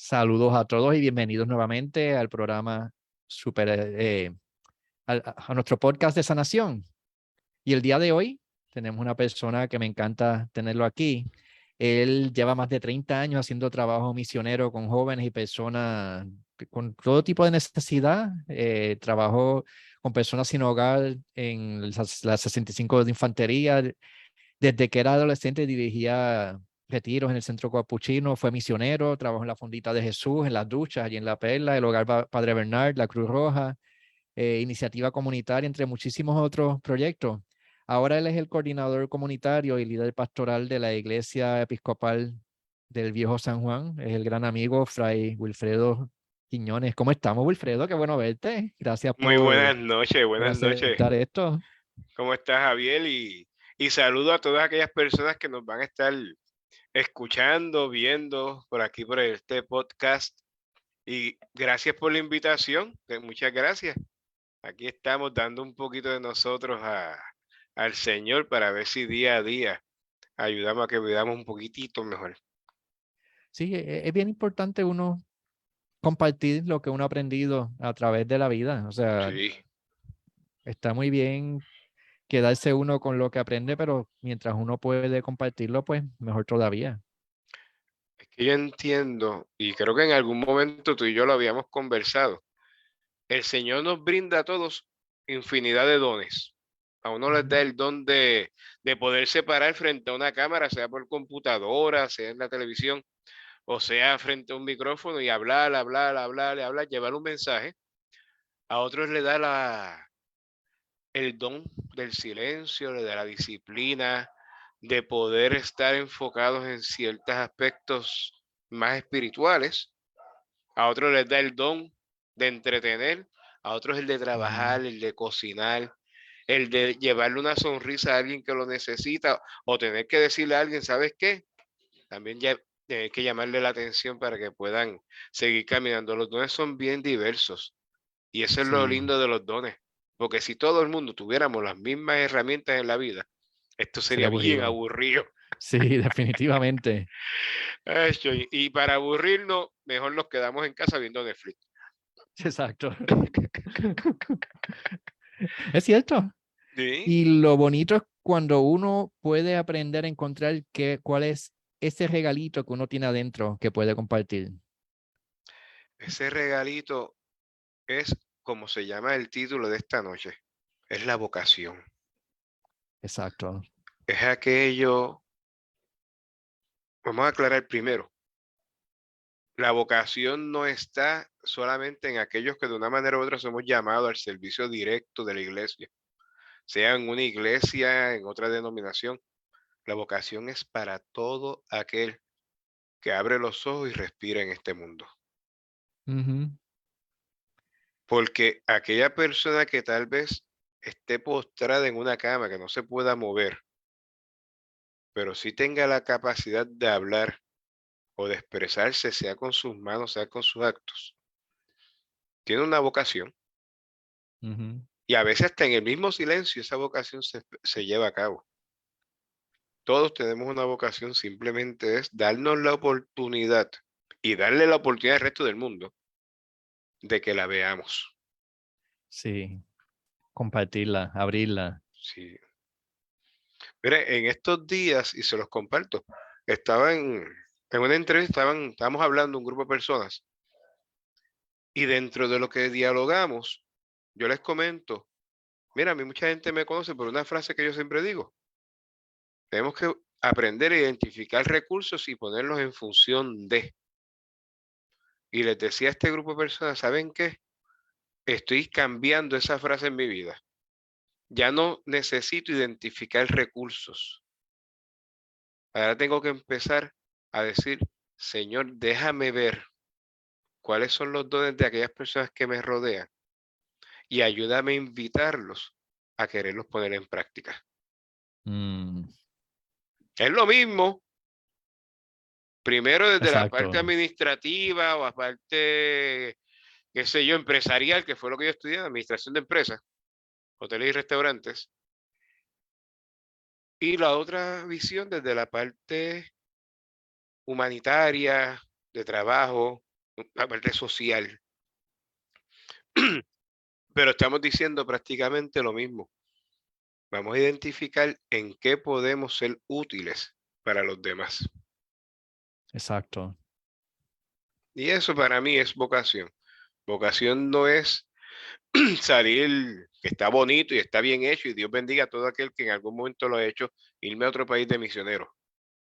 Saludos a todos y bienvenidos nuevamente al programa Super, eh, a, nuestro podcast de sanación. Y el día de hoy tenemos una persona que me encanta tenerlo aquí. Él lleva más de 30 años haciendo trabajo misionero con jóvenes y personas con todo tipo de necesidad. Eh, trabajó con personas sin hogar en la 65 de infantería. Desde que era adolescente dirigía retiros en el centro capuchino, fue misionero, trabajó en la fondita de Jesús, en las duchas, allí en La Perla, el hogar Padre Bernard, la Cruz Roja, eh, iniciativa comunitaria, entre muchísimos otros proyectos. Ahora él es el coordinador comunitario y líder pastoral de la Iglesia Episcopal del Viejo San Juan, es el gran amigo Fray Wilfredo Quiñones. ¿Cómo estamos, Wilfredo? Qué bueno verte. Gracias por Muy buenas noches, buenas noches. esto. ¿Cómo estás, Javier? Y, y saludo a todas aquellas personas que nos van a estar escuchando, viendo por aquí, por este podcast. Y gracias por la invitación, muchas gracias. Aquí estamos dando un poquito de nosotros a, al Señor para ver si día a día ayudamos a que vivamos un poquitito mejor. Sí, e, es bien importante uno compartir lo que uno ha aprendido a través de la vida. O sea, está muy bien quedarse uno con lo que aprende, pero mientras uno puede compartirlo, pues mejor todavía. Es que yo entiendo, y creo que en algún momento tú y yo lo habíamos conversado, el Señor nos brinda a todos infinidad de dones. A uno les da el don de, de poder separar frente a una cámara, sea por computadora, sea en la televisión, o sea frente a un micrófono y hablar, hablar, hablar, hablar, llevar un mensaje. A otros le da la, el don del silencio, de la disciplina, de poder estar enfocados en ciertos aspectos más espirituales. A otros les da el don de entretener, a otros el de trabajar, el de cocinar, el de llevarle una sonrisa a alguien que lo necesita o tener que decirle a alguien, ¿sabes qué? También ya tener que llamarle la atención para que puedan seguir caminando. Los dones son bien diversos y eso es lo lindo de los dones. Porque si todo el mundo tuviéramos las mismas herramientas en la vida, esto sería, bien aburrido. Sí, definitivamente. y, para aburrirnos, mejor nos quedamos en casa viendo Netflix. Exacto. es cierto. Y lo bonito es cuando uno puede aprender a encontrar qué, cuál es ese regalito que uno tiene adentro que puede compartir. Ese regalito es como se llama el título de esta noche, es la vocación. Exacto. Es aquello, vamos a aclarar primero, la vocación no está solamente en aquellos que de una manera u otra somos llamados al servicio directo de la iglesia, sea en una iglesia, en otra denominación. La vocación es para todo aquel que abre los ojos y respira en este mundo. Porque aquella persona que tal vez esté postrada en una cama, que no se pueda mover, pero sí tenga la capacidad de hablar o de expresarse, sea con sus manos, sea con sus actos, tiene una vocación. Y a veces hasta en el mismo silencio esa vocación se, se lleva a cabo. Todos tenemos una vocación, simplemente es darnos la oportunidad y darle la oportunidad al resto del mundo de que la veamos. Sí, compartirla, abrirla. Sí. Mire, en estos días, y se los comparto, estaba en, una entrevista, estaban, estábamos hablando un grupo de personas, y dentro de lo que dialogamos, yo les comento, mira, a mí mucha gente me conoce por una frase que yo siempre digo. Tenemos que aprender a identificar recursos y ponerlos en función de. Y les decía a este grupo de personas, ¿saben qué? Estoy cambiando esa frase en mi vida. Ya no necesito identificar recursos. Ahora tengo que empezar a decir, Señor, déjame ver cuáles son los dones de aquellas personas que me rodean y ayúdame a invitarlos a quererlos poner en práctica. Mm. Es lo mismo Primero desde la parte administrativa o la parte, qué sé yo, empresarial, que fue lo que yo estudié, administración de empresas, hoteles y restaurantes. Y la otra visión desde la parte humanitaria, de trabajo, la parte social. Pero estamos diciendo prácticamente lo mismo. Vamos a identificar en qué podemos ser útiles para los demás. Exacto. Y eso para mí es vocación. Vocación no es salir, que está bonito y está bien hecho, y Dios bendiga a todo aquel que en algún momento lo ha hecho, irme a otro país de misionero.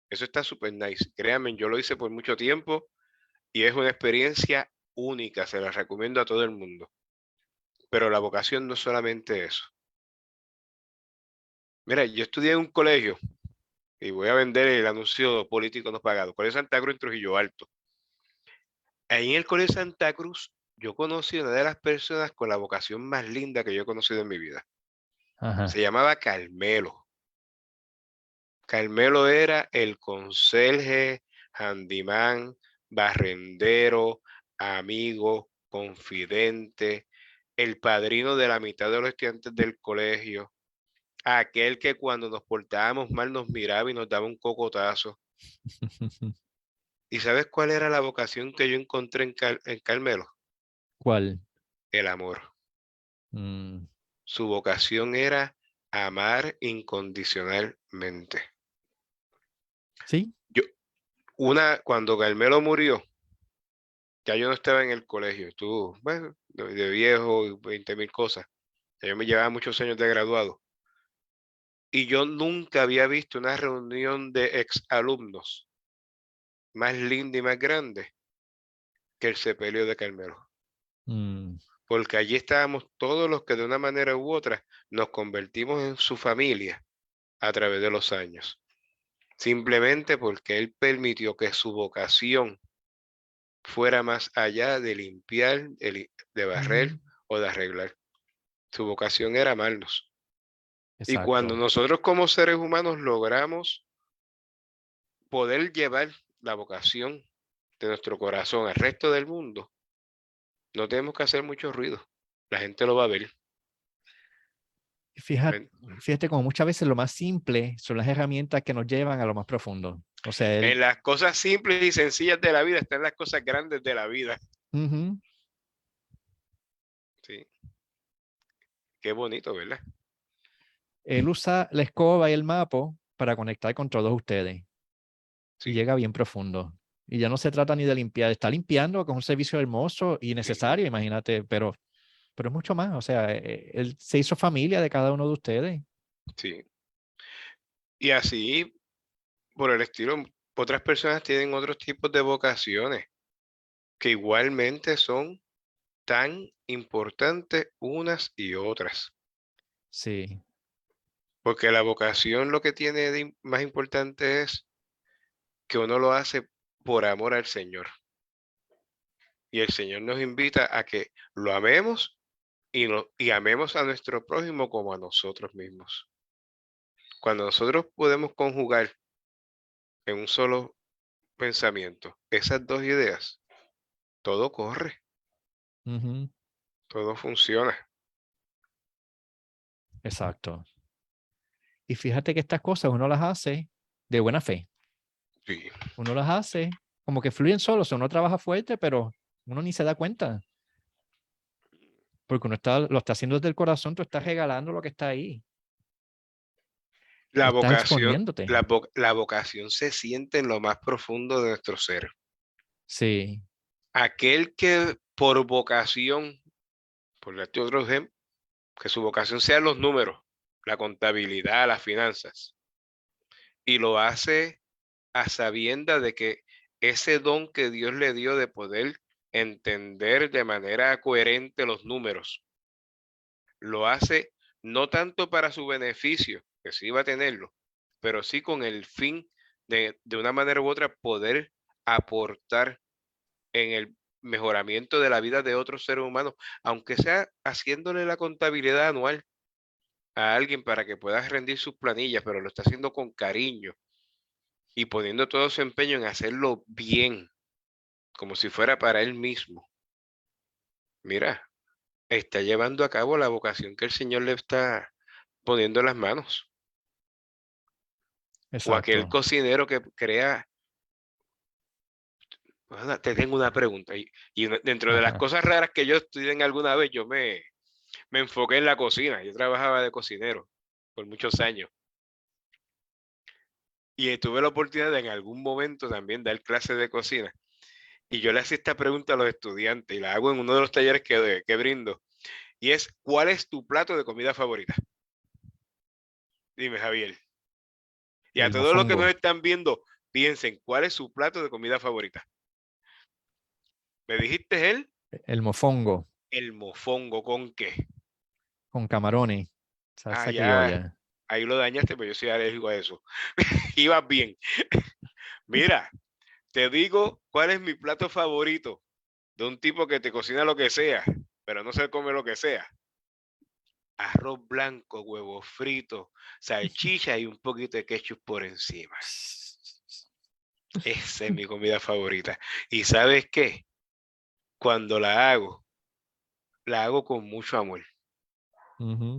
Eso está súper nice. Créanme, yo lo hice por mucho tiempo y es una experiencia única, se la recomiendo a todo el mundo. Pero la vocación no es solamente eso. Mira, yo estudié en un colegio y voy a vender el anuncio político no pagado. Colegio Santa Cruz en Trujillo Alto. Ahí en el Colegio Santa Cruz yo conocí a una de las personas con la vocación más linda que yo he conocido en mi vida. Se llamaba Carmelo. Carmelo era el conserje, handimán, barrendero, amigo, confidente, el padrino de la mitad de los estudiantes del colegio, aquel que cuando nos portábamos mal nos miraba y nos daba un cocotazo. ¿Y sabes cuál era la vocación que yo encontré en, en Carmelo? ¿Cuál? El amor. Mm. Su vocación era amar incondicionalmente. Sí. Yo, una, cuando Carmelo murió, ya yo no estaba en el colegio, tú, bueno, de, viejo, 20 mil cosas. yo me llevaba muchos años de graduado. Y yo nunca había visto una reunión de exalumnos más linda y más grande que el sepelio de Carmelo. Mm. Porque allí estábamos todos los que de una manera u otra nos convertimos en su familia a través de los años. Simplemente porque él permitió que su vocación fuera más allá de limpiar, de barrer Mm. o de arreglar. Su vocación era amarnos. Y cuando nosotros como seres humanos logramos poder llevar la vocación de nuestro corazón al resto del mundo, no tenemos que hacer mucho ruido. La gente lo va a ver. Fíjate, fíjate como muchas veces lo más simple son las herramientas que nos llevan a lo más profundo. O sea, el- en las cosas simples y sencillas de la vida están las cosas grandes de la vida. Sí. Qué bonito, ¿verdad? Él usa la escoba y el mapo para conectar con todos ustedes. Sí. Y llega bien profundo. Y ya no se trata ni de limpiar, está limpiando, que es un servicio hermoso y necesario, imagínate, pero, pero es mucho más. O sea, eh, él se hizo familia de cada uno de ustedes. Sí. Y así, por el estilo, otras personas tienen otros tipos de vocaciones que igualmente son tan importantes unas y otras. Sí, Porque la vocación lo que tiene de más importante es que uno lo hace por amor al Señor. Y el Señor nos invita a que lo amemos y, no- y amemos a nuestro prójimo como a nosotros mismos. Cuando nosotros podemos conjugar en un solo pensamiento esas dos ideas, todo corre, todo funciona. exacto. Y fíjate que estas cosas uno las hace de buena fe. Sí, Uno las hace como que fluyen solos. Uno trabaja fuerte, pero uno ni se da cuenta. Porque uno está, lo está haciendo desde el corazón, tú estás regalando lo que está ahí. la vocación, la vocación se siente en lo más profundo de nuestro ser. Sí, aquel que por vocación, por darte otro ejemplo, que su vocación sea los números, la contabilidad, las finanzas, y lo hace a sabienda de que ese don que Dios le dio de poder entender de manera coherente los números, lo hace no tanto para su beneficio, que sí va a tenerlo, pero sí con el fin de, de una manera u otra poder aportar en el mejoramiento de la vida de otros seres humanos, aunque sea haciéndole la contabilidad anual a alguien para que pueda rendir sus planillas, pero lo está haciendo con cariño y poniendo todo su empeño en hacerlo bien, como si fuera para él mismo. Mira, está llevando a cabo la vocación que el Señor le está poniendo en las manos. O aquel cocinero que crea te tengo una pregunta. Y, dentro de las cosas raras que yo estudié alguna vez, yo me, me enfoqué en la cocina. Yo trabajaba de cocinero por muchos años. Y tuve la oportunidad de en algún momento también dar clases de cocina. Y yo le hacía esta pregunta a los estudiantes y la hago en uno de los talleres que, que brindo. Y es, ¿cuál es tu plato de comida favorita? Dime, Javier. Y a todos los que nos están viendo, piensen, ¿cuál es su plato de comida favorita? ¿Me dijiste él? El mofongo. El mofongo, ¿con qué? Con camarones. Ah, Ahí lo dañaste, pero yo soy alérgico a eso. Ibas bien. Mira, te digo cuál es mi plato favorito de un tipo que te cocina lo que sea, pero no se come lo que sea. Arroz blanco, huevo frito, salchicha y un poquito de ketchup por encima. Esa es mi comida favorita. ¿Y sabes qué? Cuando la hago, la hago con mucho amor.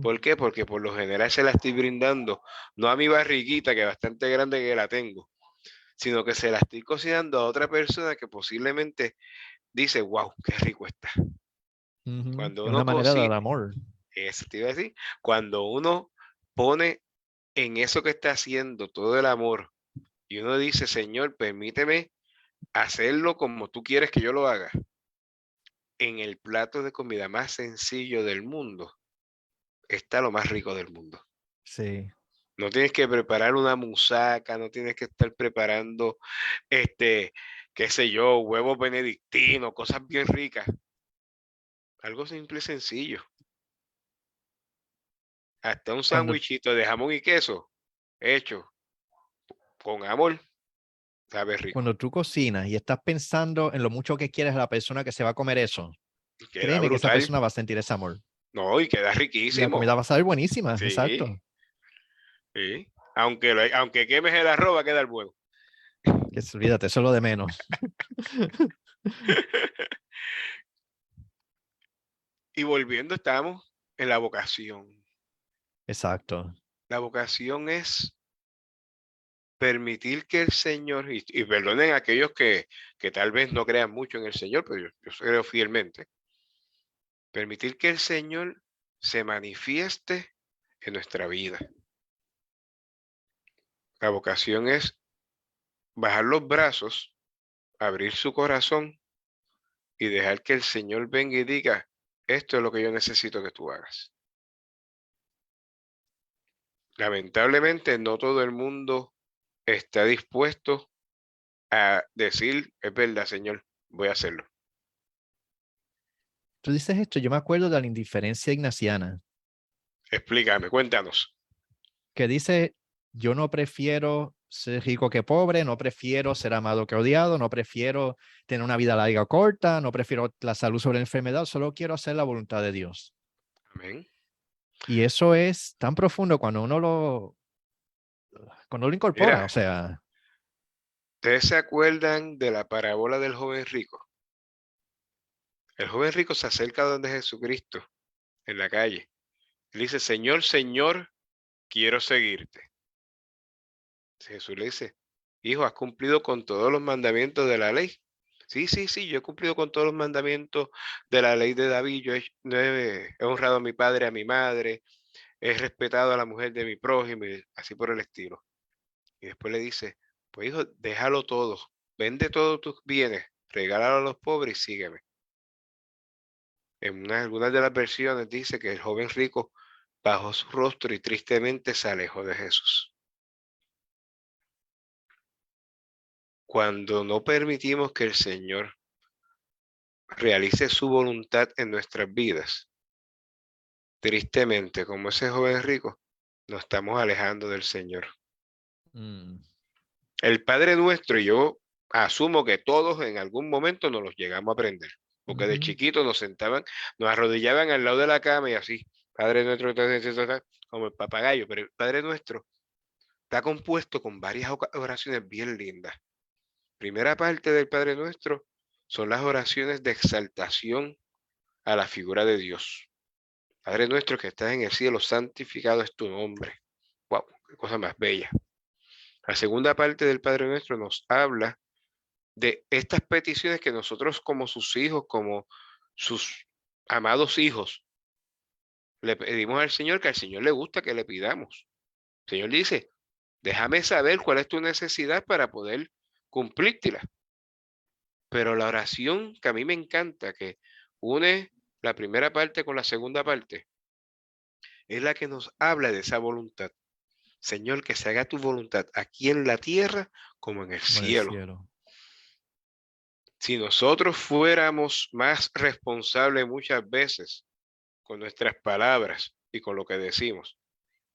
¿Por qué? Porque por lo general se la estoy brindando, no a mi barriguita, que es bastante grande que la tengo, sino que se la estoy cocinando a otra persona que posiblemente dice, wow, qué rico está. Cuando uno Una manera de amor. Eso te iba a decir. Cuando uno pone en eso que está haciendo todo el amor y uno dice, Señor, permíteme hacerlo como tú quieres que yo lo haga, en el plato de comida más sencillo del mundo, está lo más rico del mundo. Sí. No tienes que preparar una musaca, no tienes que estar preparando, este, qué sé yo, huevos benedictinos, cosas bien ricas. Algo simple y sencillo. Hasta un sándwichito de jamón y queso hecho con amor. Sabe rico. Cuando tú cocinas y estás pensando en lo mucho que quieres a la persona que se va a comer eso, créeme que esa persona va a sentir ese amor. No, y queda riquísimo. La comida va a saber buenísima, exacto. Sí. Aunque, aunque quemes el arroz, va a quedar bueno. Que olvídate, eso es lo de menos. y volviendo, estamos en la vocación. Exacto. La vocación es permitir que el Señor, y, perdonen a aquellos que, que, tal vez no crean mucho en el Señor, pero yo, yo creo fielmente, Permitir que el Señor se manifieste en nuestra vida. La vocación es bajar los brazos, abrir su corazón y dejar que el Señor venga y diga, esto es lo que yo necesito que tú hagas. Lamentablemente no todo el mundo está dispuesto a decir, es verdad, Señor, voy a hacerlo. Tú dices esto, yo me acuerdo de la indiferencia ignaciana. Explícame, cuéntanos. Que dice, yo no prefiero ser rico que pobre, no prefiero ser amado que odiado, no prefiero tener una vida larga o corta, no prefiero la salud sobre la enfermedad, solo quiero hacer la voluntad de Dios. Amén. Y eso es tan profundo cuando uno lo, cuando lo incorpora, o sea. ¿Ustedes se acuerdan de la parábola del joven rico? El joven rico se acerca donde Jesucristo, en la calle. Y dice, Señor, Señor, quiero seguirte. Jesús le dice, hijo, ¿has cumplido con todos los mandamientos de la ley? Sí, sí, sí, yo he cumplido con todos los mandamientos de la ley de David. Yo he, honrado a mi padre, a mi madre, he respetado a la mujer de mi prójimo, así por el estilo. Y después le dice, pues hijo, déjalo todo, vende todos tus bienes, regálalo a los pobres y sígueme. En algunas de las versiones dice que el joven rico bajó su rostro y tristemente se alejó de Jesús. Cuando no permitimos que el Señor realice su voluntad en nuestras vidas, tristemente, como ese joven rico, nos estamos alejando del Señor. Mm. El Padre nuestro, y yo asumo que todos en algún momento nos los llegamos a aprender porque de chiquito nos sentaban, nos arrodillaban al lado de la cama y así, Padre nuestro, como el papagayo, pero el Padre nuestro está compuesto con varias oraciones bien lindas. Primera parte del Padre nuestro son las oraciones de exaltación a la figura de Dios. Padre nuestro que estás en el cielo, santificado es tu nombre. Wow, qué cosa más bella. La segunda parte del Padre nuestro nos habla de estas peticiones que nosotros como sus hijos, como sus amados hijos, le pedimos al Señor que al Señor le gusta que le pidamos. El Señor dice, déjame saber cuál es tu necesidad para poder cumplírtela. Pero la oración que a mí me encanta, que une la primera parte con la segunda parte, es la que nos habla de esa voluntad. Señor, que se haga tu voluntad aquí en la tierra como en el, cielo. Si nosotros fuéramos más responsables muchas veces con nuestras palabras y con lo que decimos,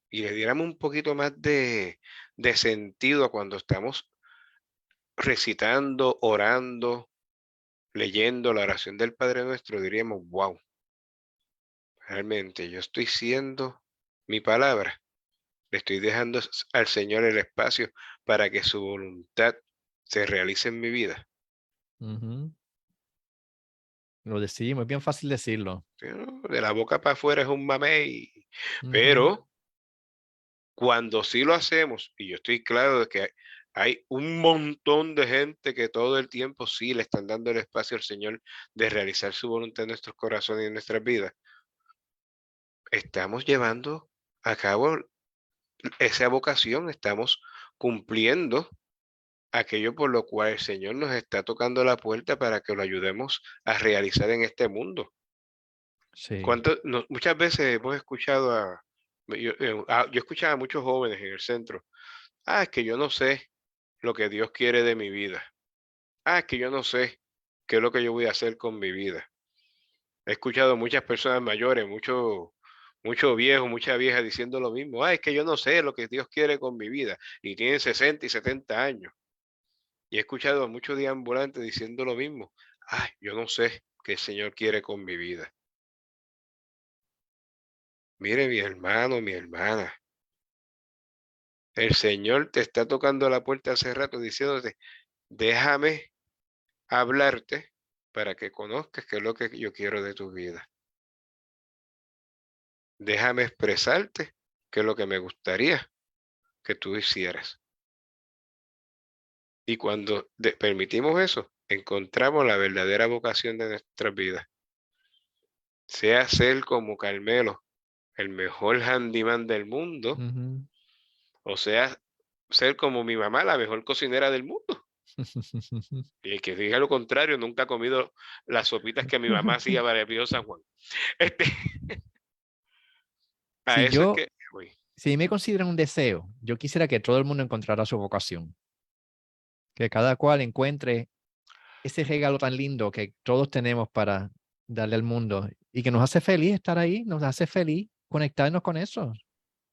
y le diéramos un poquito más de, de sentido cuando estamos recitando, orando, leyendo la oración del Padre Nuestro, diríamos, wow, realmente yo estoy siendo mi palabra, le estoy dejando al Señor el espacio para que su voluntad se realice en mi vida. Lo decimos, es bien fácil decirlo. De la boca para afuera es un mamey, pero cuando sí lo hacemos, y yo estoy claro de que hay un montón de gente que todo el tiempo sí le están dando el espacio al Señor de realizar su voluntad en nuestros corazones y en nuestras vidas. Estamos llevando a cabo esa vocación, estamos cumpliendo aquello por lo cual el Señor nos está tocando la puerta para que lo ayudemos a realizar en este mundo. Sí. muchas veces hemos escuchado a yo, eh, yo escuchaba a muchos jóvenes en el centro, ah, es que yo no sé lo que Dios quiere de mi vida. Ah, es que yo no sé qué es lo que yo voy a hacer con mi vida. He escuchado muchas personas mayores, muchos mucho viejos, muchas viejas diciendo lo mismo. Ah, es que yo no sé lo que Dios quiere con mi vida. Y tienen 60 y 70 años. Y he escuchado a muchos deambulantes diciendo lo mismo. Ay, yo no sé qué el Señor quiere con mi vida. Mire, mi hermano, mi hermana. El Señor te está tocando la puerta hace rato diciéndote, déjame hablarte para que conozcas qué es lo que yo quiero de tu vida. Déjame expresarte qué es lo que me gustaría que tú hicieras. Y cuando permitimos eso, encontramos la verdadera vocación de nuestra vida. Sea ser como Carmelo, el mejor handyman del mundo, o sea, ser como mi mamá, la mejor cocinera del mundo. y el que diga lo contrario, nunca ha comido las sopitas que mi mamá hacía para el San Juan. Este, si yo, si me consideran un deseo, yo quisiera que todo el mundo encontrara su vocación que cada cual encuentre ese regalo tan lindo que todos tenemos para darle al mundo y que nos hace feliz estar ahí, nos hace feliz conectarnos con eso.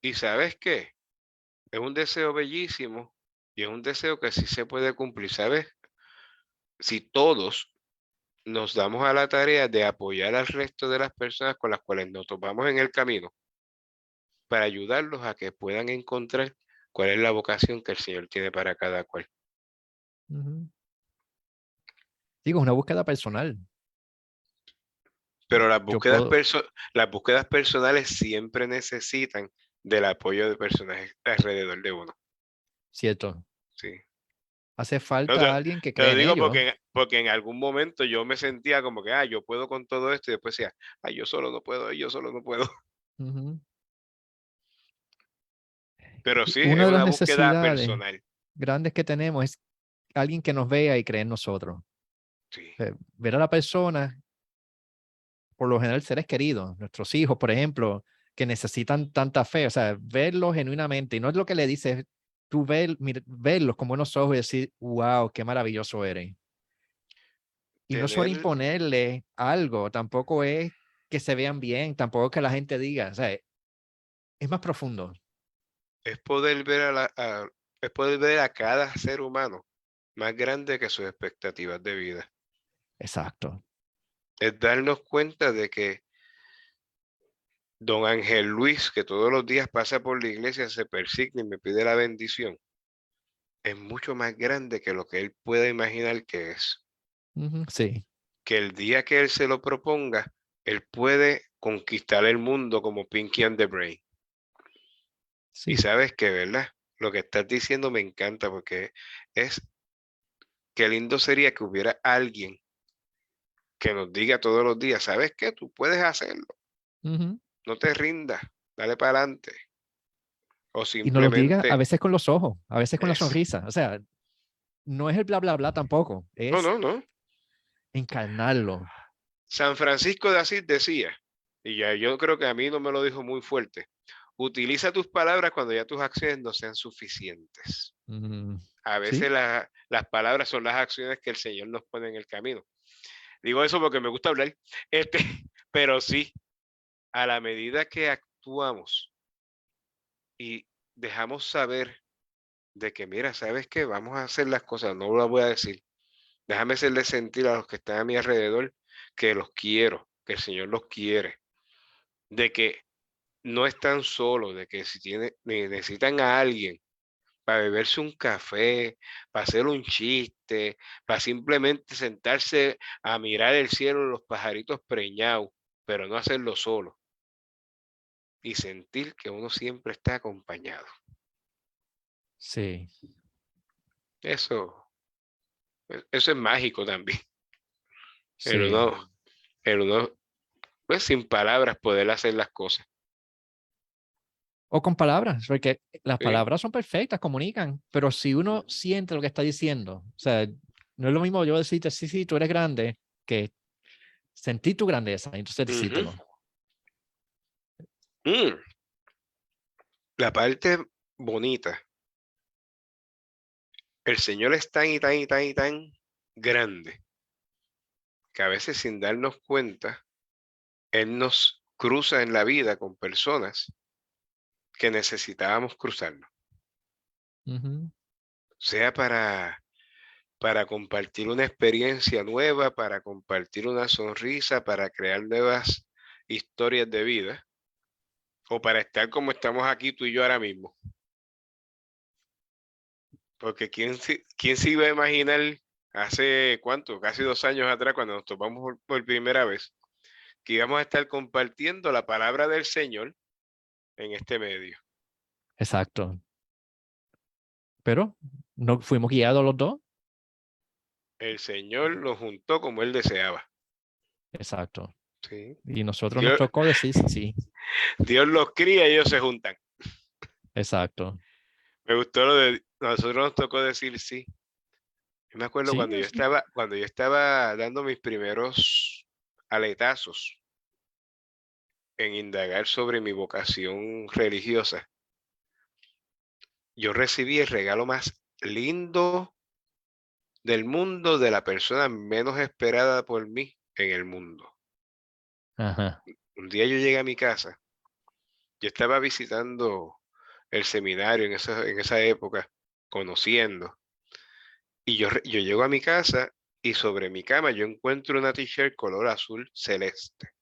Y sabes qué, es un deseo bellísimo y es un deseo que sí se puede cumplir, ¿sabes? Si todos nos damos a la tarea de apoyar al resto de las personas con las cuales nos topamos en el camino para ayudarlos a que puedan encontrar cuál es la vocación que el Señor tiene para cada cual. Digo, una búsqueda personal. Pero las búsquedas, las búsquedas personales siempre necesitan del apoyo de personajes alrededor de uno. Cierto. Sí. Hace falta alguien que crea. Te digo porque, porque en algún momento yo me sentía como que, ah, yo puedo con todo esto, y después decía, ah, yo solo no puedo, yo solo no puedo. Pero sí, una es una búsqueda personal. Grandes que tenemos es alguien que nos vea y cree en nosotros. Eh, ver a la persona, por lo general seres queridos, nuestros hijos, por ejemplo, que necesitan tanta fe, o sea, verlos genuinamente, y no es lo que le dices, tú ver, verlos con buenos ojos y decir, wow, qué maravilloso eres. Y no solo imponerle algo, tampoco es que se vean bien, tampoco es que la gente diga, o sea, es más profundo. Es poder ver a, la, es poder ver a cada ser humano más grande que sus expectativas de vida. Exacto. Es darnos cuenta de que don Ángel Luis, que todos los días pasa por la iglesia, se persigna y me pide la bendición, es mucho más grande que lo que él pueda imaginar que es. Sí. Que el día que él se lo proponga, él puede conquistar el mundo como Pinky and the Brain. Sí. Y sabes que, ¿verdad? Lo que estás diciendo me encanta porque es qué lindo sería que hubiera alguien que nos diga todos los días, ¿sabes qué? Tú puedes hacerlo. No te rindas, dale para adelante. O simplemente... Y nos lo diga a veces con los ojos, a veces con la sonrisa. O sea, no es el bla, bla, bla tampoco. Es no, no, no. Encarnarlo. San Francisco de Asís decía, y ya yo creo que a mí no me lo dijo muy fuerte, utiliza tus palabras cuando ya tus acciones no sean suficientes. A veces las palabras son las acciones que el Señor nos pone en el camino. Digo eso porque me gusta hablar, este, pero sí, a la medida que actuamos y dejamos saber de que, mira, ¿sabes qué? Vamos a hacer las cosas, no lo voy a decir. Déjame hacerle sentir a los que están a mi alrededor que los quiero, que el Señor los quiere, de que no están solos, de que si tiene, necesitan a alguien para beberse un café, para hacer un chiste, para simplemente sentarse a mirar el cielo, los pajaritos preñados, pero no hacerlo solo. Y sentir que uno siempre está acompañado. Sí. Eso, e, eso es mágico también. Pero no, pero no, pues sin palabras poder hacer las cosas. O con palabras, porque las palabras son perfectas, comunican, pero si uno siente lo que está diciendo, o sea, no es lo mismo yo decirte, sí, sí, tú eres grande, que sentir tu grandeza, entonces decírtelo. Mm. La parte bonita. El Señor es tan y tan y tan y tan grande que a veces sin darnos cuenta, Él nos cruza en la vida con personas que necesitábamos cruzarnos. Sea para, para compartir una experiencia nueva, para compartir una sonrisa, para crear nuevas historias de vida, o para estar como estamos aquí tú y yo ahora mismo. Porque ¿quién, quién se iba a imaginar hace cuánto, casi dos años atrás, cuando nos topamos por, por primera vez, que íbamos a estar compartiendo la palabra del Señor en este medio. Exacto. Pero no fuimos guiados los dos. El Señor lo juntó como él deseaba. Exacto. Sí. Y nosotros nos tocó decir sí, sí. Dios los cría y ellos se juntan. Exacto. Me gustó lo de nosotros nos tocó decir sí. Yo me acuerdo cuando yo estaba, cuando yo estaba dando mis primeros aletazos en indagar sobre mi vocación religiosa, yo recibí el regalo más lindo del mundo de la persona menos esperada por mí en el mundo. Un día yo llegué a mi casa, yo estaba visitando el seminario en esa, en esa época, conociendo, y yo, yo llego a mi casa y sobre mi cama yo encuentro una t-shirt color azul celeste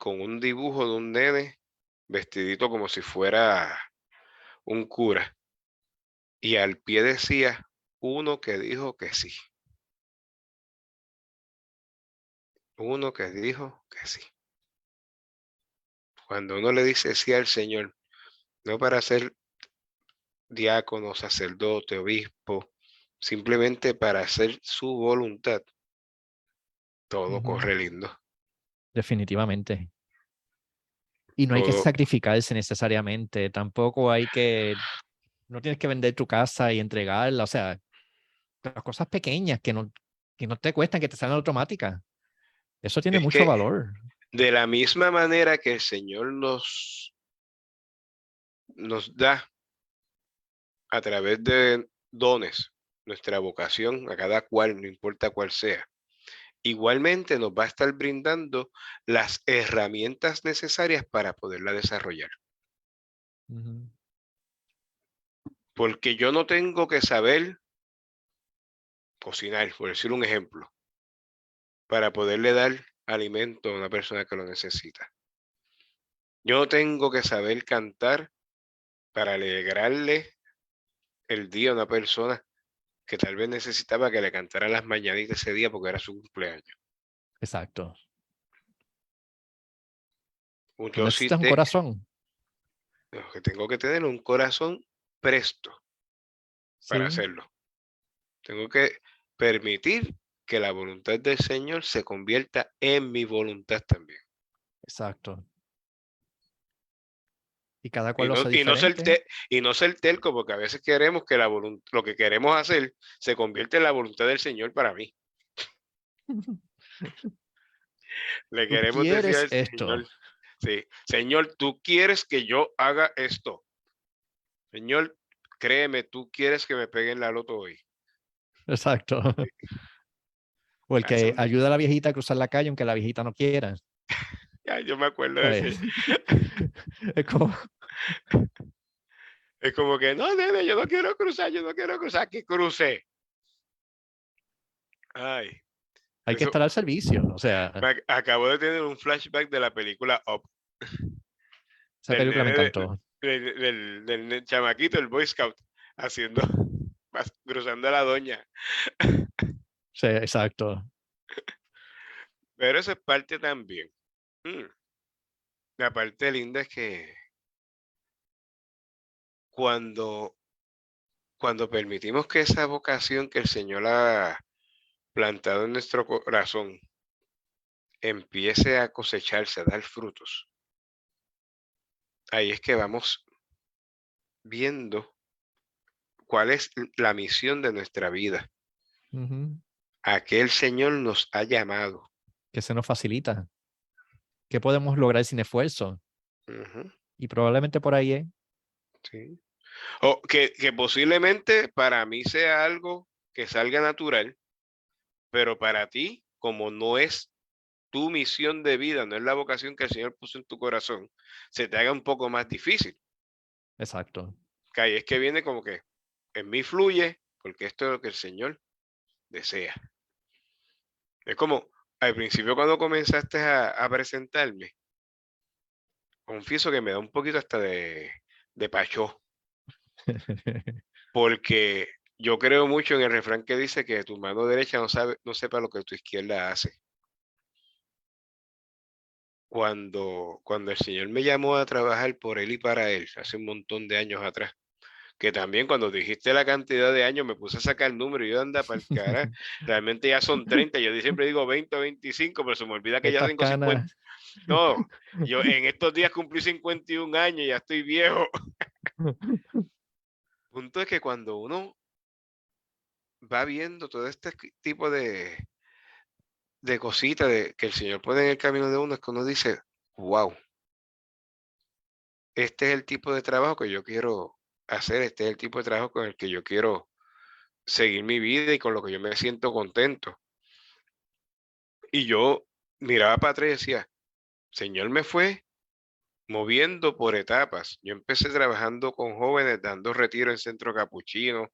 con un dibujo de un nene vestidito como si fuera un cura. Y al pie decía uno que dijo que sí. Uno que dijo que sí. Cuando uno le dice sí al Señor, no para ser diácono, sacerdote, obispo, simplemente para hacer su voluntad, todo corre lindo. Definitivamente. Y no hay que sacrificarse necesariamente, tampoco hay que, no tienes que vender tu casa y entregarla, o sea, las cosas pequeñas que no, que no te cuestan, que te salen automáticas. Eso tiene mucho valor. De la misma manera que el Señor nos, nos da a través de dones nuestra vocación a cada cual, no importa cuál sea, igualmente nos va a estar brindando las herramientas necesarias para poderla desarrollar. Porque yo no tengo que saber cocinar, por decir un ejemplo, para poderle dar alimento a una persona que lo necesita. Yo no tengo que saber cantar para alegrarle el día a una persona que tal vez necesitaba que le cantara las mañanitas ese día porque era su cumpleaños. Exacto. Un, un corazón. que tengo que tener un corazón presto para hacerlo. Tengo que permitir que la voluntad del Señor se convierta en mi voluntad también. Exacto. Y cada Y cual lo no, hace y no ser te- y no ser telco, porque a veces queremos que la lo que queremos hacer se convierta en la voluntad del Señor para mí. Le Tú queremos decir al esto. Señor, sí, Señor, tú quieres que yo haga esto. Señor, créeme, tú quieres que me peguen la loto hoy. Exacto. O el que ayuda a la viejita a cruzar la calle aunque la viejita no quiera. Yo me acuerdo de ese. es como, Es como que, no, nene, yo no quiero cruzar, yo no quiero cruzar, que cruce. Ay, hay que estar al servicio. O sea, acabo de tener un flashback de la película Up, esa del película me encantó. del, del, chamaquito, el Boy Scout, haciendo, cruzando a la doña. Sí, exacto. Pero eso es parte también. Mm. La parte linda es que cuando, cuando permitimos que esa vocación que el Señor ha plantado en nuestro corazón empiece a cosecharse, a dar frutos, ahí es que vamos viendo cuál es la misión de nuestra vida, Ujú. a qué el Señor nos ha llamado. Que se nos facilita. Que podemos lograr sin esfuerzo. Ujú. Y probablemente por ahí es. Sí. O que, que posiblemente para mí sea algo que salga natural, pero para ti, como no es tu misión de vida, no es la vocación que el Señor puso en tu corazón, se te haga un poco más difícil. Exacto. Que ahí es que viene como que en mí fluye, porque esto es lo que el Señor desea. Es como al principio cuando comenzaste a, a presentarme, confieso que me da un poquito hasta de, de pachó. porque yo creo mucho en el refrán que dice que tu mano derecha no sabe, no sepa lo que tu izquierda hace. Cuando, cuando el Señor me llamó a trabajar por él y para él, hace un montón de años atrás, que también cuando dijiste la cantidad de años me puse a sacar el número y yo anda para el cara, realmente ya son 30, yo siempre digo 20 o 25, pero se me olvida que ya tengo 50. canas, No, yo en estos días cumplí 51 años, ya estoy viejo. Punto es que cuando uno va viendo todo este tipo de, de cositas de, que el Señor pone en el camino de uno, es que uno dice, wow, este es el tipo de trabajo que yo quiero hacer, este es el tipo de trabajo con el que yo quiero seguir mi vida y con lo que yo me siento contento. Y yo miraba para atrás y decía, Señor me fue moviendo por etapas. Yo empecé trabajando con jóvenes, dando retiro en centro capuchino,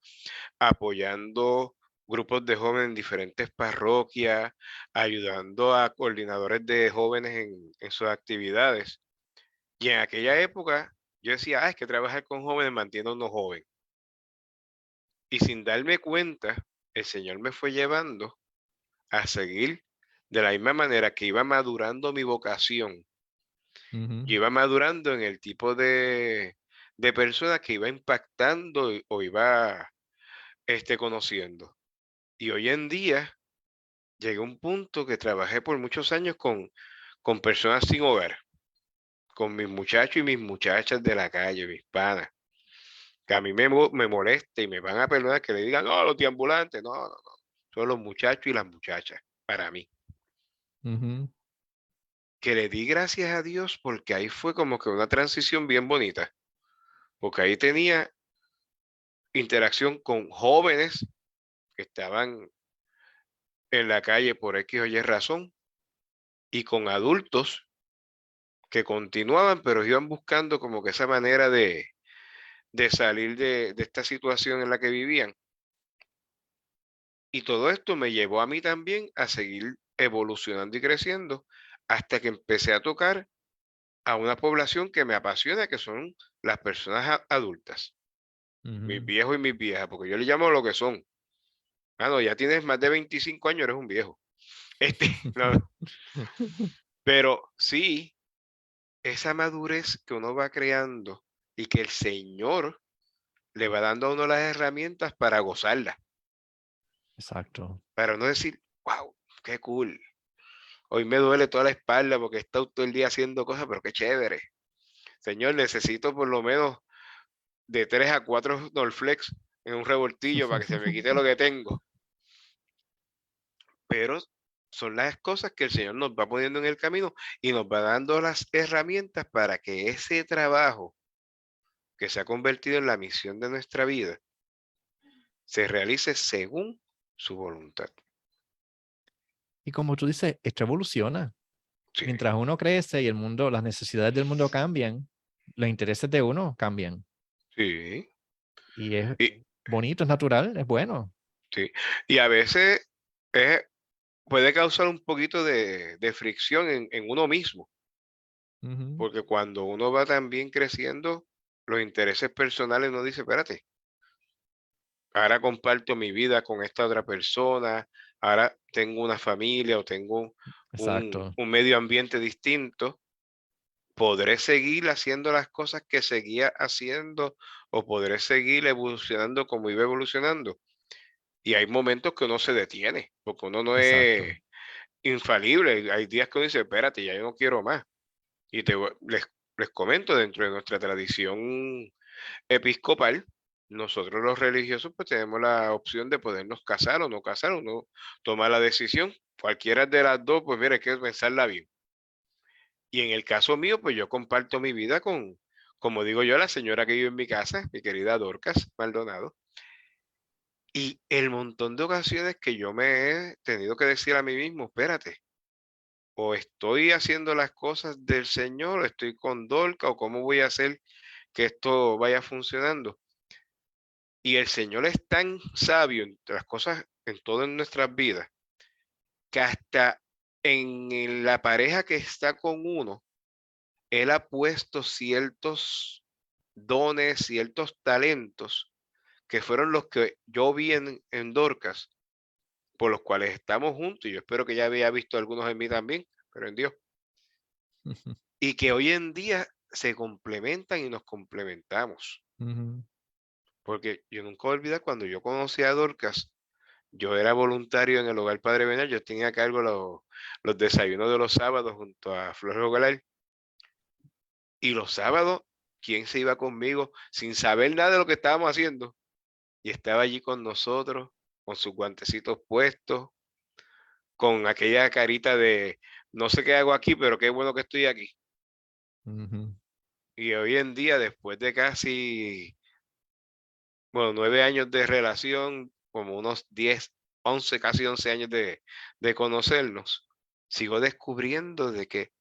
apoyando grupos de jóvenes en diferentes parroquias, ayudando a coordinadores de jóvenes en, en sus actividades. Y en aquella época yo decía, ah, es que trabajar con jóvenes mantiene a uno joven. Y sin darme cuenta, el Señor me fue llevando a seguir de la misma manera que iba madurando mi vocación yo iba madurando en el tipo de, de persona que iba impactando o iba este, conociendo. Y hoy en día llegué a un punto que trabajé por muchos años con, con personas sin hogar, con mis muchachos y mis muchachas de la calle, mis panas. Que a mí me, me molesta y me van a perdonar que le digan, no, los deambulantes, no, no, no. Son los muchachos y las muchachas, para mí. que le di gracias a Dios porque ahí fue como que una transición bien bonita, porque ahí tenía interacción con jóvenes que estaban en la calle por X o Y razón y con adultos que continuaban, pero iban buscando como que esa manera de, de salir de, de esta situación en la que vivían. Y todo esto me llevó a mí también a seguir evolucionando y creciendo hasta que empecé a tocar a una población que me apasiona, que son las personas adultas, mis Ujú. viejos y mis viejas, porque yo le llamo lo que son. Ah, no, ya tienes más de 25 años, eres un viejo. Este, no, pero sí, esa madurez que uno va creando y que el Señor le va dando a uno las herramientas para gozarla. Exacto. Para no decir, wow, qué cool. Hoy me duele toda la espalda porque he estado todo el día haciendo cosas, pero qué chévere. Señor, necesito por lo menos de 3 a 4 Norflex en un revoltillo para que se me quite lo que tengo. Pero son las cosas que el Señor nos va poniendo en el camino y nos va dando las herramientas para que ese trabajo que se ha convertido en la misión de nuestra vida se realice según su voluntad. Y como tú dices, esto evoluciona. Mientras uno crece y el mundo, las necesidades del mundo cambian, los intereses de uno cambian. Sí. Y es bonito, es natural, es bueno. Sí. Y a veces puede causar un poquito de, fricción en, uno mismo. Porque cuando uno va también creciendo, los intereses personales no dice, espérate, ahora comparto mi vida con esta otra persona, ahora tengo una familia o tengo un, un, medio ambiente distinto, podré seguir haciendo las cosas que seguía haciendo o podré seguir evolucionando como iba evolucionando. Y hay momentos que uno se detiene, porque uno no es infalible. Hay días que uno dice, espérate, ya yo no quiero más. Y te, les, les comento, dentro de nuestra tradición episcopal, nosotros los religiosos pues tenemos la opción de podernos casar o no casar, o no tomar la decisión. Cualquiera de las dos, pues mira, hay que pensarla bien. Y en el caso mío, pues yo comparto mi vida con, como digo yo, la señora que vive en mi casa, mi querida Dorcas Maldonado. Y el montón de ocasiones que yo me he tenido que decir a mí mismo, espérate, o estoy haciendo las cosas del Señor, o estoy con Dorca, o cómo voy a hacer que esto vaya funcionando. Y el Señor es tan sabio en las cosas, en todas nuestras vidas, que hasta en la pareja que está con uno, Él ha puesto ciertos dones, ciertos talentos, que fueron los que yo vi en, en Dorcas, por los cuales estamos juntos, y yo espero que ya había visto algunos en mí también, pero en Dios. y que hoy en día se complementan y nos complementamos. Porque yo nunca olvidé cuando yo conocí a Dorcas, yo era voluntario en el Hogar Padre Benal, yo tenía a cargo los, los desayunos de los sábados junto a Flores Hogalar. Y los sábados, ¿quién se iba conmigo sin saber nada de lo que estábamos haciendo? Y estaba allí con nosotros, con sus guantecitos puestos, con aquella carita de no sé qué hago aquí, pero qué bueno que estoy aquí. Y hoy en día, después de casi bueno, nueve años de relación, como unos 10, 11, casi 11 años de, de conocernos, sigo descubriendo de que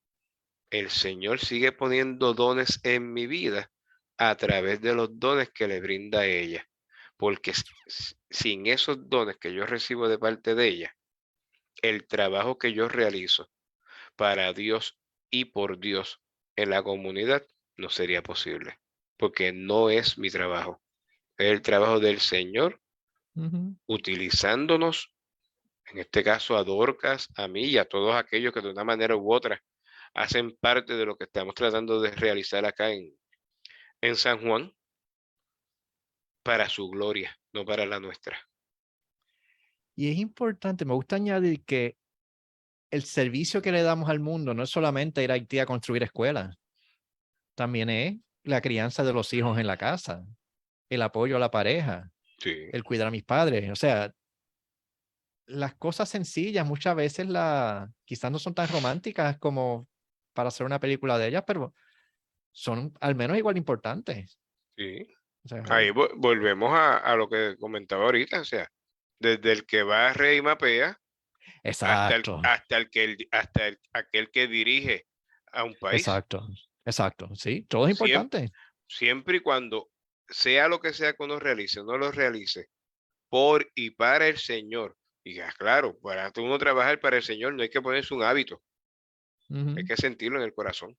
el Señor sigue poniendo dones en mi vida a través de los dones que le brinda a ella. Porque sin esos dones que yo recibo de parte de ella, el trabajo que yo realizo para Dios y por Dios en la comunidad no sería posible, porque no es mi trabajo, el trabajo del Señor, utilizándonos, en este caso a Dorcas, a mí y a todos aquellos que de una manera u otra hacen parte de lo que estamos tratando de realizar acá en, en San Juan, para su gloria, no para la nuestra. Y es importante, me gusta añadir que el servicio que le damos al mundo no es solamente ir a Haití a construir escuelas, también es la crianza de los hijos en la casa, el apoyo a la pareja, el cuidar a mis padres. O sea, las cosas sencillas muchas veces la, quizás no son tan románticas como para hacer una película de ellas, pero son al menos igual importantes. Sí. Ahí volvemos a, lo que comentaba ahorita, o sea, desde el que va a rey mapea hasta, el, hasta, el, que hasta el, aquel que dirige a un país. Exacto, exacto, sí, todo es importante. siempre y cuando sea lo que sea que uno realice, no lo realice por y para el Señor. Y claro, para uno trabajar para el Señor no hay que ponerse un hábito. Hay que sentirlo en el corazón.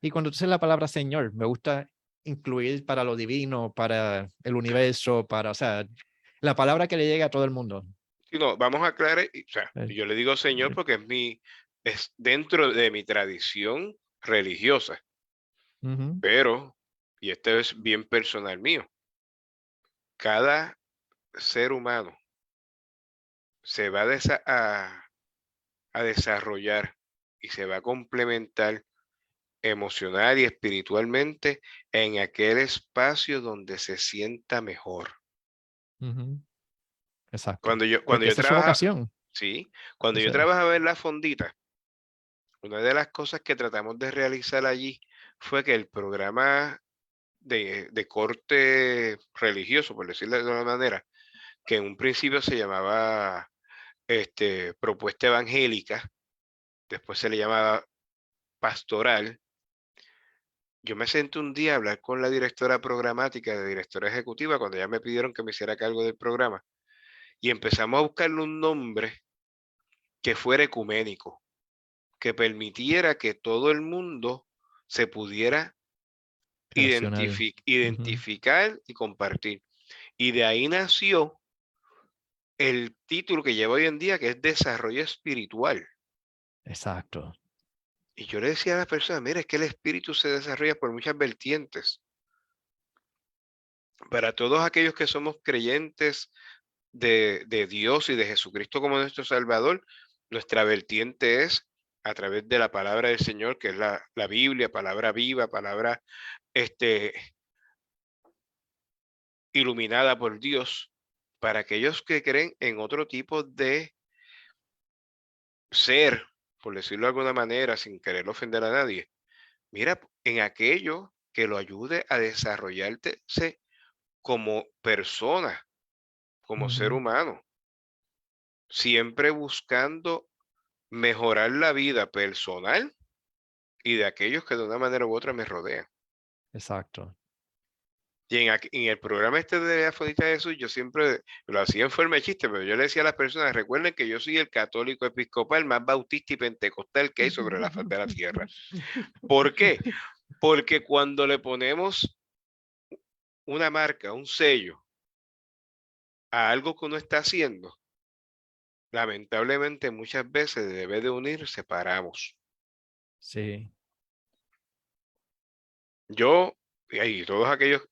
Y cuando tú dices la palabra Señor, me gusta incluir para lo divino, para el universo, para, o sea, la palabra que le llegue a todo el mundo. Sí, no, vamos a aclarar, o sea, yo le digo Señor porque es mi, es dentro de mi tradición religiosa. Pero y esto es bien personal mío, cada ser humano se va a, a desarrollar y se va a complementar emocional y espiritualmente en aquel espacio donde se sienta mejor. Exacto. Cuando yo, cuando yo trabajaba, sí, cuando yo trabajaba en la fondita, una de las cosas que tratamos de realizar allí fue que el programa de, de corte religioso, por decirlo de una manera, que en un principio se llamaba este, propuesta evangélica, después se le llamaba pastoral. Yo me senté un día a hablar con la directora programática, de directora ejecutiva, cuando ya me pidieron que me hiciera cargo del programa, y empezamos a buscarle un nombre que fuera ecuménico, que permitiera que todo el mundo se pudiera identificar y compartir. Y de ahí nació el título que lleva hoy en día, que es desarrollo espiritual. Exacto. Y yo le decía a las personas, mira, es que el espíritu se desarrolla por muchas vertientes. Para todos aquellos que somos creyentes de, Dios y de Jesucristo como nuestro Salvador, nuestra vertiente es a través de la palabra del Señor, que es la, la Biblia, palabra viva, palabra este, iluminada por Dios, para aquellos que creen en otro tipo de ser, por decirlo de alguna manera, sin querer ofender a nadie, mira, en aquello que lo ayude a desarrollarse como persona, como ser humano, siempre buscando mejorar la vida personal y de aquellos que de una manera u otra me rodean. Exacto. Y en, el programa este de de Jesús, yo siempre lo hacía en forma de chiste, pero yo le decía a las personas, recuerden que yo soy el católico episcopal más bautista y pentecostal que hay sobre la faz de la tierra. ¿Por qué? Porque cuando le ponemos una marca, un sello a algo que uno está haciendo, lamentablemente muchas veces debe de unir, separamos. Sí. Yo, y todos aquellos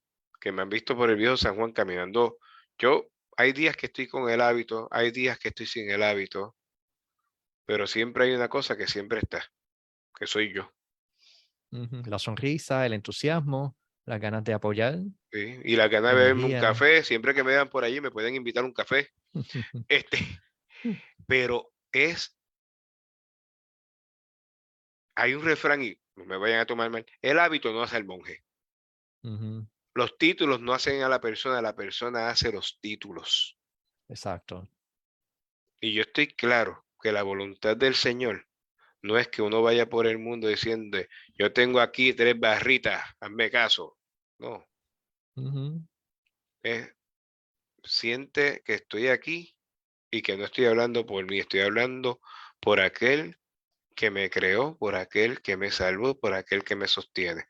que me han visto por el viejo San Juan caminando. Yo, hay días que estoy con el hábito, hay días que estoy sin el hábito, pero siempre hay una cosa que siempre está, que soy yo. La sonrisa, el entusiasmo, las ganas de apoyar. Sí, y las ganas de beberme un café, siempre que me vean por allí me pueden invitar a un café. este, pero es, hay un refrán y no me vayan a tomar mal, el hábito no hace el monje. Los títulos no hacen a la persona, la persona hace los títulos. Exacto. Y yo estoy claro que la voluntad del Señor no es que uno vaya por el mundo diciendo, yo tengo aquí tres barritas, hazme caso. No. siente que estoy aquí y que no estoy hablando por mí, estoy hablando por aquel que me creó, por aquel que me salvó, por aquel que me sostiene.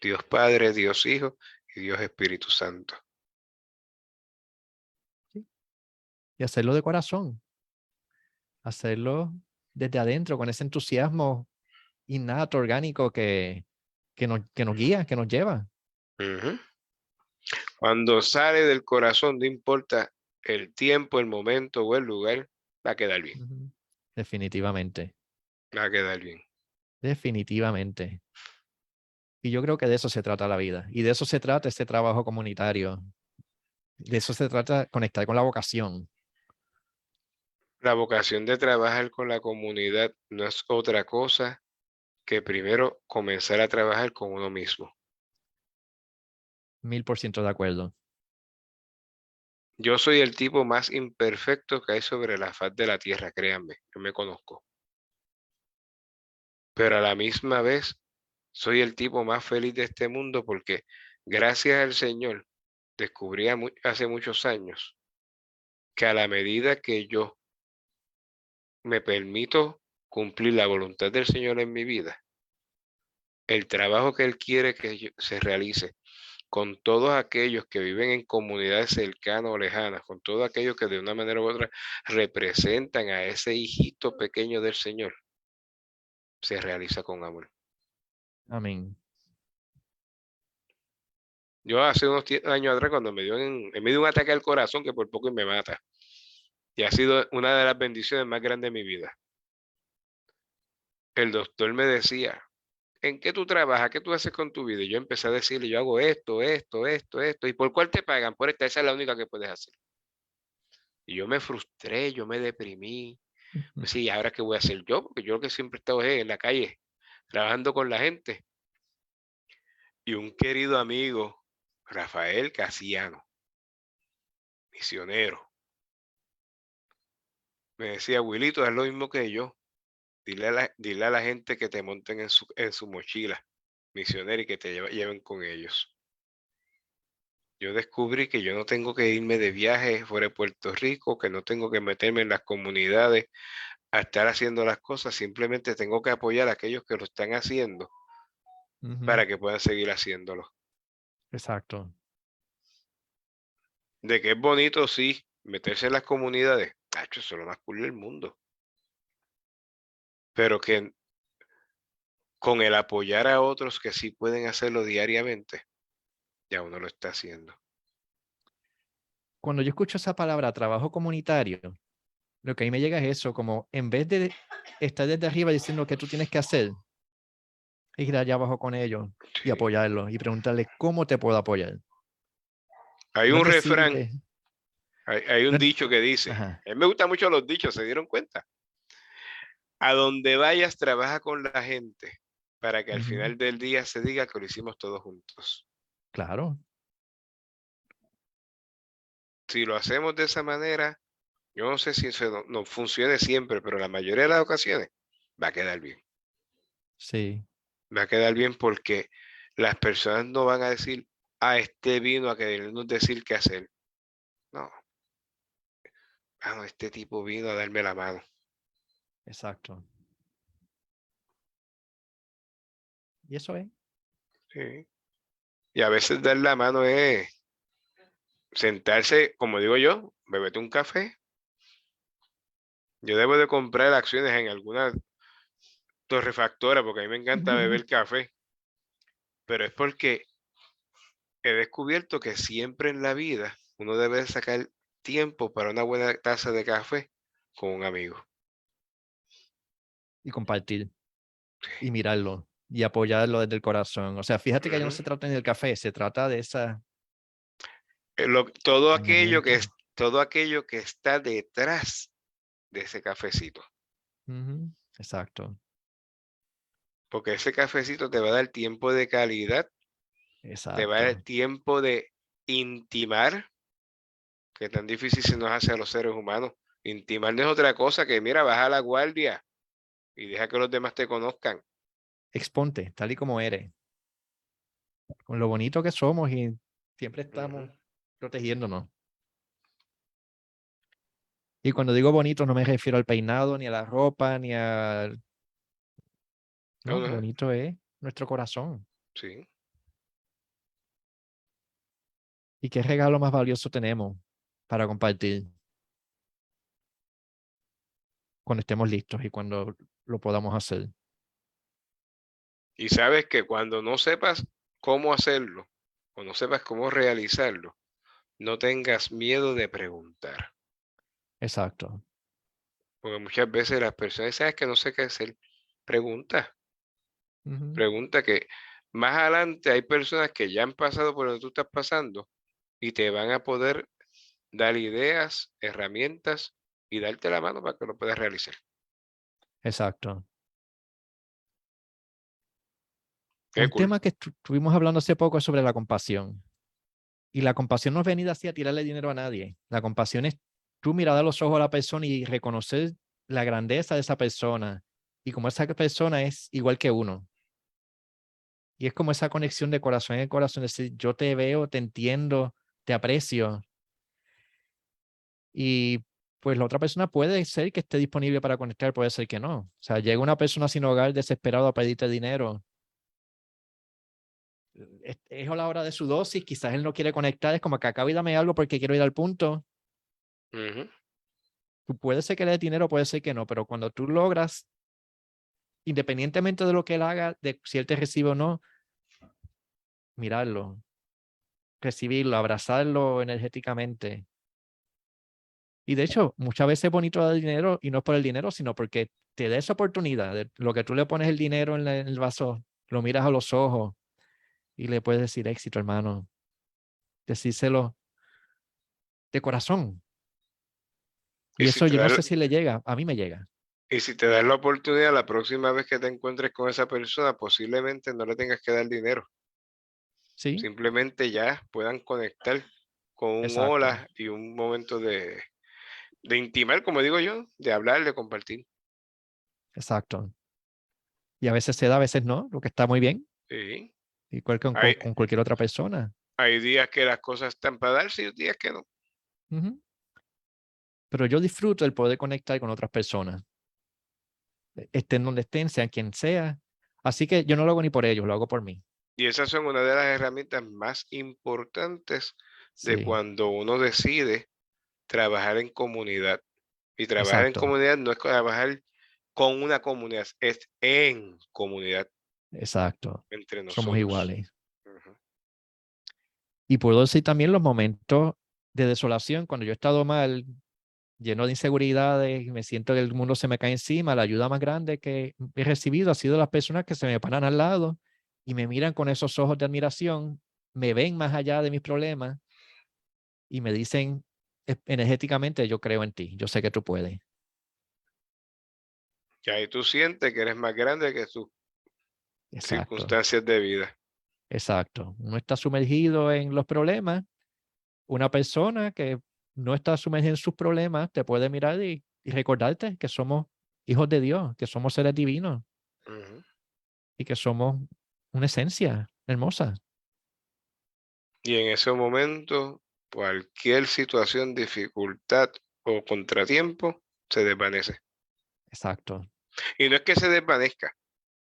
Dios Padre, Dios Hijo y Dios Espíritu Santo. Y hacerlo de corazón. Hacerlo desde adentro, con ese entusiasmo innato, orgánico que, que, nos, que nos guía, que nos lleva. Cuando sale del corazón, no importa el tiempo, el momento o el lugar, va a quedar bien. Definitivamente. Va a quedar bien. Definitivamente. Y yo creo que de eso se trata la vida. Y de eso se trata este trabajo comunitario. De eso se trata conectar con la vocación. La vocación de trabajar con la comunidad no es otra cosa que primero comenzar a trabajar con uno mismo. Mil por ciento de acuerdo. Yo soy el tipo más imperfecto que hay sobre la faz de la tierra, créanme, yo me conozco. Pero a la misma vez soy el tipo más feliz de este mundo porque gracias al Señor descubrí hace muchos años que a la medida que yo me permito cumplir la voluntad del Señor en mi vida, el trabajo que Él quiere que se realice con todos aquellos que viven en comunidades cercanas o lejanas, con todos aquellos que de una manera u otra representan a ese hijito pequeño del Señor, se realiza con amor. Amén. Yo hace unos años atrás, cuando me dio en, me dio un ataque al corazón que por poco me mata. Y ha sido una de las bendiciones más grandes de mi vida. El doctor me decía, ¿en qué tú trabajas? ¿Qué tú haces con tu vida? Y yo empecé a decirle, yo hago esto, esto, esto, esto. ¿Y por cuál te pagan? Por esta, esa es la única que puedes hacer. Y yo me frustré, yo me deprimí. Pues sí, ¿ahora qué voy a hacer yo? Porque yo lo que siempre he estado en la calle, trabajando con la gente. Y un querido amigo, Rafael Casiano, misionero, me decía, Wilito, es lo mismo que yo. Dile a la, dile a la gente que te monten en su, en su mochila misionera y que te lleven con ellos. Yo descubrí que yo no tengo que irme de viaje fuera de Puerto Rico, que no tengo que meterme en las comunidades a estar haciendo las cosas, simplemente tengo que apoyar a aquellos que lo están haciendo para que puedan seguir haciéndolo. Exacto. De que es bonito, sí, meterse en las comunidades. Eso es lo más cool del mundo. Pero que con el apoyar a otros que sí pueden hacerlo diariamente, ya uno lo está haciendo. Cuando yo escucho esa palabra trabajo comunitario, lo que a mí me llega es eso, como en vez de estar desde arriba diciendo que tú tienes que hacer, ir allá abajo con ellos y apoyarlos y preguntarles cómo te puedo apoyar. Hay un refrán, hay, un dicho que dice, a mí me gustan mucho los dichos, ¿se dieron cuenta? A donde vayas, trabaja con la gente para que al final del día se diga que lo hicimos todos juntos. Claro. Si lo hacemos de esa manera, yo no sé si eso no, funcione siempre, pero la mayoría de las ocasiones va a quedar bien. Sí. Va a quedar bien porque las personas no van a decir, ah, este vino a querernos decir qué hacer. No. Ah, este tipo vino a darme la mano. Exacto. Y eso es. Sí. Y a veces dar la mano es sentarse, como digo yo, bebete un café. Yo debo de comprar acciones en alguna torrefactora porque a mí me encanta beber café. Pero es porque he descubierto que siempre en la vida uno debe sacar tiempo para una buena taza de café con un amigo. Y compartir. Y mirarlo. Y apoyarlo desde el corazón. O sea, fíjate que ya no se trata ni del café, se trata de esa. Eh, todo aquello que es, todo aquello que está detrás de ese cafecito. Exacto. Porque ese cafecito te va a dar tiempo de calidad. Te va a dar tiempo de intimar que tan difícil se nos hace a los seres humanos. Intimar no es otra cosa que, mira, baja la guardia y deja que los demás te conozcan. Exponte, tal y como eres. Con lo bonito que somos y siempre estamos protegiéndonos. Y cuando digo bonito no me refiero al peinado, ni a la ropa, ni al... No, bonito es nuestro corazón. Sí. ¿Y qué regalo más valioso tenemos? para compartir cuando estemos listos y cuando lo podamos hacer. Y sabes que cuando no sepas cómo hacerlo o no sepas cómo realizarlo, no tengas miedo de preguntar. Exacto. Porque muchas veces las personas, sabes que no sé qué hacer, pregunta. Pregunta que más adelante hay personas que ya han pasado por donde tú estás pasando y te van a poder dar ideas, herramientas y darte la mano para que lo puedas realizar. Exacto. Un tema que estuvimos hablando hace poco es sobre la compasión. Y la compasión no es venir así a tirarle dinero a nadie. La compasión es tú mirar a los ojos a la persona y reconocer la grandeza de esa persona y como esa persona es igual que uno. Y es como esa conexión de corazón en corazón, decir, yo te veo, te entiendo, te aprecio y pues la otra persona puede ser que esté disponible para conectar, puede ser que no. O sea, llega una persona sin hogar desesperado a pedirte dinero. Es, es a la hora de su dosis, quizás él no quiere conectar, es como que acaba y dame algo porque quiero ir al punto. Puede ser que le dé dinero, puede ser que no, pero cuando tú logras, independientemente de lo que él haga, de si él te recibe o no, mirarlo recibirlo, abrazarlo energéticamente. Y de hecho, muchas veces es bonito dar dinero y no es por el dinero, sino porque te da esa oportunidad. De lo que tú le pones el dinero en, el vaso, lo miras a los ojos y le puedes decir éxito, hermano. Decírselo de corazón. Y, eso yo no sé si le llega, a mí me llega. Y si te das la oportunidad, la próxima vez que te encuentres con esa persona, posiblemente no le tengas que dar dinero. Sí. Simplemente ya puedan conectar con un hola y un momento de, de intimar, como digo yo, de hablar, de compartir. Exacto. Y a veces se da, a veces no, lo que está muy bien. Sí. Igual que con, cualquier otra persona. Hay días que las cosas están para darse y días que no. Pero yo disfruto el poder conectar con otras personas. E, estén donde estén, sean quien sea. Así que yo no lo hago ni por ellos, lo hago por mí. Y esas son una de las herramientas más importantes de cuando uno decide trabajar en comunidad. Y trabajar en comunidad no es trabajar con una comunidad, es en comunidad. Exacto. Entre nosotros. Somos iguales. Y puedo decir también los momentos de desolación, cuando yo he estado mal, lleno de inseguridades, me siento que el mundo se me cae encima, la ayuda más grande que he recibido ha sido las personas que se me paran al lado y me miran con esos ojos de admiración, me ven más allá de mis problemas y me dicen energéticamente, yo creo en ti, yo sé que tú puedes. Y ahí tú sientes que eres más grande que tus circunstancias de vida. Exacto. Uno está sumergido en los problemas. Una persona que no está sumergida en sus problemas te puede mirar y, recordarte que somos hijos de Dios, que somos seres divinos y que somos una esencia hermosa. Y en ese momento, cualquier situación, dificultad o contratiempo se desvanece. Exacto. Y no es que se desvanezca,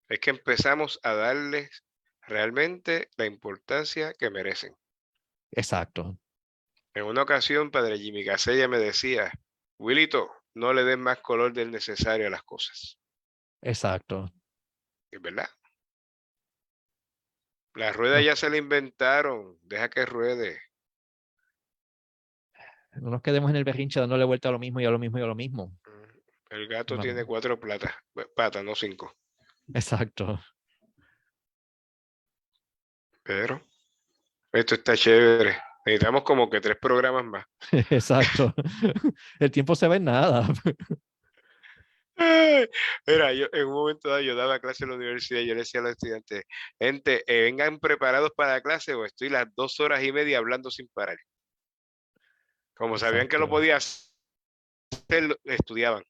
es que empezamos a darles realmente la importancia que merecen. Exacto. En una ocasión, Padre Jimmy Casella me decía, Wilito, no le den más color del necesario a las cosas. Exacto. Es verdad. La rueda ya se la inventaron, deja que ruede. No nos quedemos en el berrinche dándole vuelta a lo mismo y a lo mismo y a lo mismo. El gato tiene cuatro platas, patas, no cinco. Exacto. Pero esto está chévere. Necesitamos como que tres programas más. Exacto. El tiempo se ve en nada. Mira, yo en un momento dado yo daba clase en la universidad y yo le decía a los estudiantes, gente, eh, vengan preparados para la clase o estoy las dos horas y media hablando sin parar. Como sabían que lo podía hacer, estudiaban.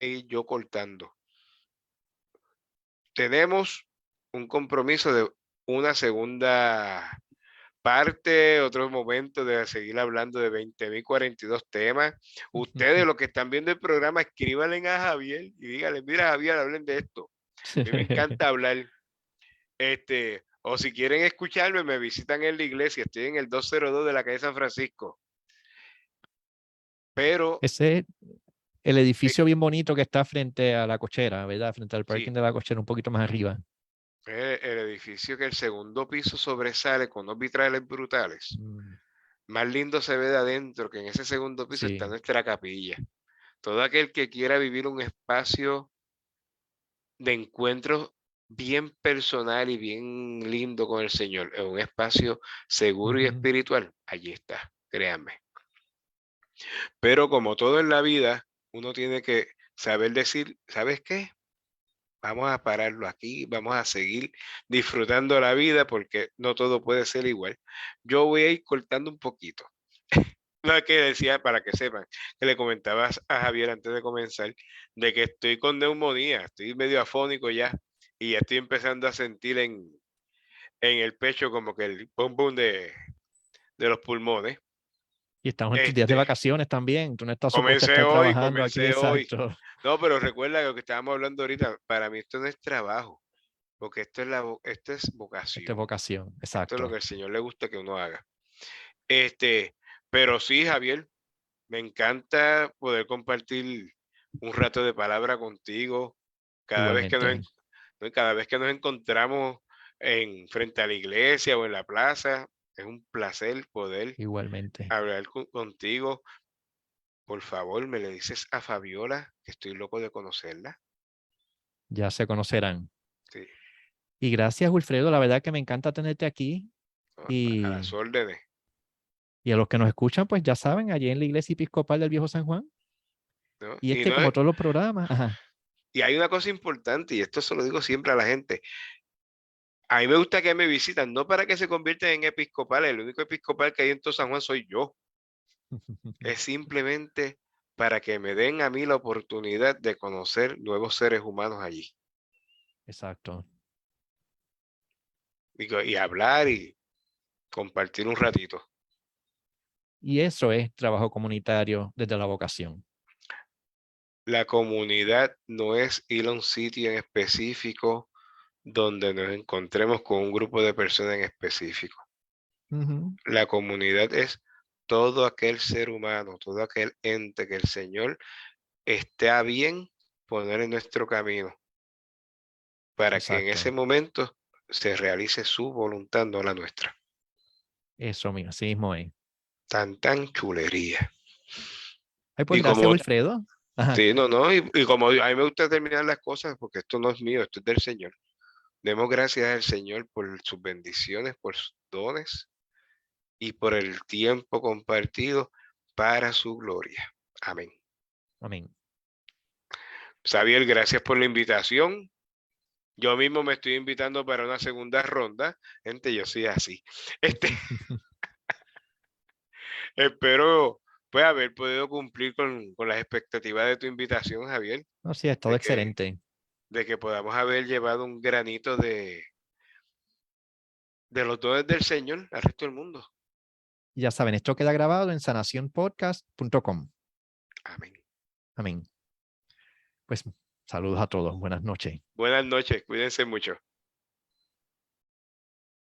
Y yo cortando. Tenemos un compromiso de una segunda parte, otro momento de seguir hablando de 20.042 temas. Ustedes, los que están viendo el programa, escríbanle a Javier y díganle, mira Javier, hablen de esto. A mí me encanta hablar. Este, o si quieren escucharme, me visitan en la iglesia. Estoy en el 202 de la calle San Francisco. Pero... Ese el edificio bien bonito que está frente a la cochera, ¿verdad? Frente al parking de la cochera, un poquito más arriba. El, edificio que el segundo piso sobresale con dos vitrales brutales. Mm. Más lindo se ve de adentro que en ese segundo piso está nuestra capilla. Todo aquel que quiera vivir un espacio de encuentro bien personal y bien lindo con el Señor, en un espacio seguro y espiritual, allí está, créanme. Pero como todo en la vida, uno tiene que saber decir, ¿sabes qué? Vamos a pararlo aquí, vamos a seguir disfrutando la vida porque no todo puede ser igual. Yo voy a ir cortando un poquito. Lo que decía, para que sepan, que le comentabas a Javier antes de comenzar, de que estoy con neumonía, estoy medio afónico ya y ya estoy empezando a sentir en, en el pecho como que el pum pum de, de los pulmones. Y estamos en tus días de este vacaciones también. Tú no estás comencé hoy, aquí. Hoy. No, pero recuerda lo que estábamos hablando ahorita. Para mí esto no es trabajo, porque esto es, la, esto es vocación. Esto es vocación, exacto. Esto es lo que al Señor le gusta que uno haga. Este, pero sí, Javier, me encanta poder compartir un rato de palabra contigo. Cada vez que nos, cada vez que nos encontramos en frente a la iglesia o en la plaza, es un placer poder Igualmente. hablar con- contigo. Por favor, me le dices a Fabiola que estoy loco de conocerla. Ya se conocerán. Sí, Y gracias, Wilfredo. La verdad que me encanta tenerte aquí. ¿no? a Y, las órdenes. y a los que nos escuchan, pues ya saben, allí en la iglesia episcopal del Viejo San Juan. ¿no? Y Y este, no como es- todos los programas, ajá, Y hay una cosa importante, y esto se lo digo siempre a la gente. A mí me gusta que me visitan, no para que se conviertan en episcopales. El único episcopal que hay en todo San Juan soy yo. Es simplemente para que me den a mí la oportunidad de conocer nuevos seres humanos allí. exacto. Y, co- y hablar y compartir un ratito. Y eso es trabajo comunitario desde la vocación. La comunidad no es ir a un sitio en específico donde nos encontremos con un grupo de personas en específico. La comunidad es todo aquel ser humano, todo aquel ente que el Señor esté a bien poner en nuestro camino para que en ese Exacto. momento se realice su voluntad, no la nuestra. Eso mismo, así mismo es. Tan, tan chulería. Ay, pues Y gracias, como- Wilfredo. Ajá, Sí, no, no, y, y como a mí me gusta terminar las cosas, porque esto no es mío, esto es del Señor. Demos gracias al Señor por sus bendiciones, por sus dones y por el tiempo compartido para su gloria. Amén. amén. Xavier, gracias por la invitación. Yo mismo me estoy invitando para una segunda ronda. Gente, yo soy así. Este, espero pues haber podido cumplir con, con las expectativas de tu invitación, Javier. No, sí, es todo de que- excelente. de que podamos haber llevado un granito de, de los dones del Señor al resto del mundo. Ya saben, esto queda grabado en sanacionpodcast.com. Amén. Amén. Pues saludos a todos. Buenas noches. Buenas noches, cuídense mucho.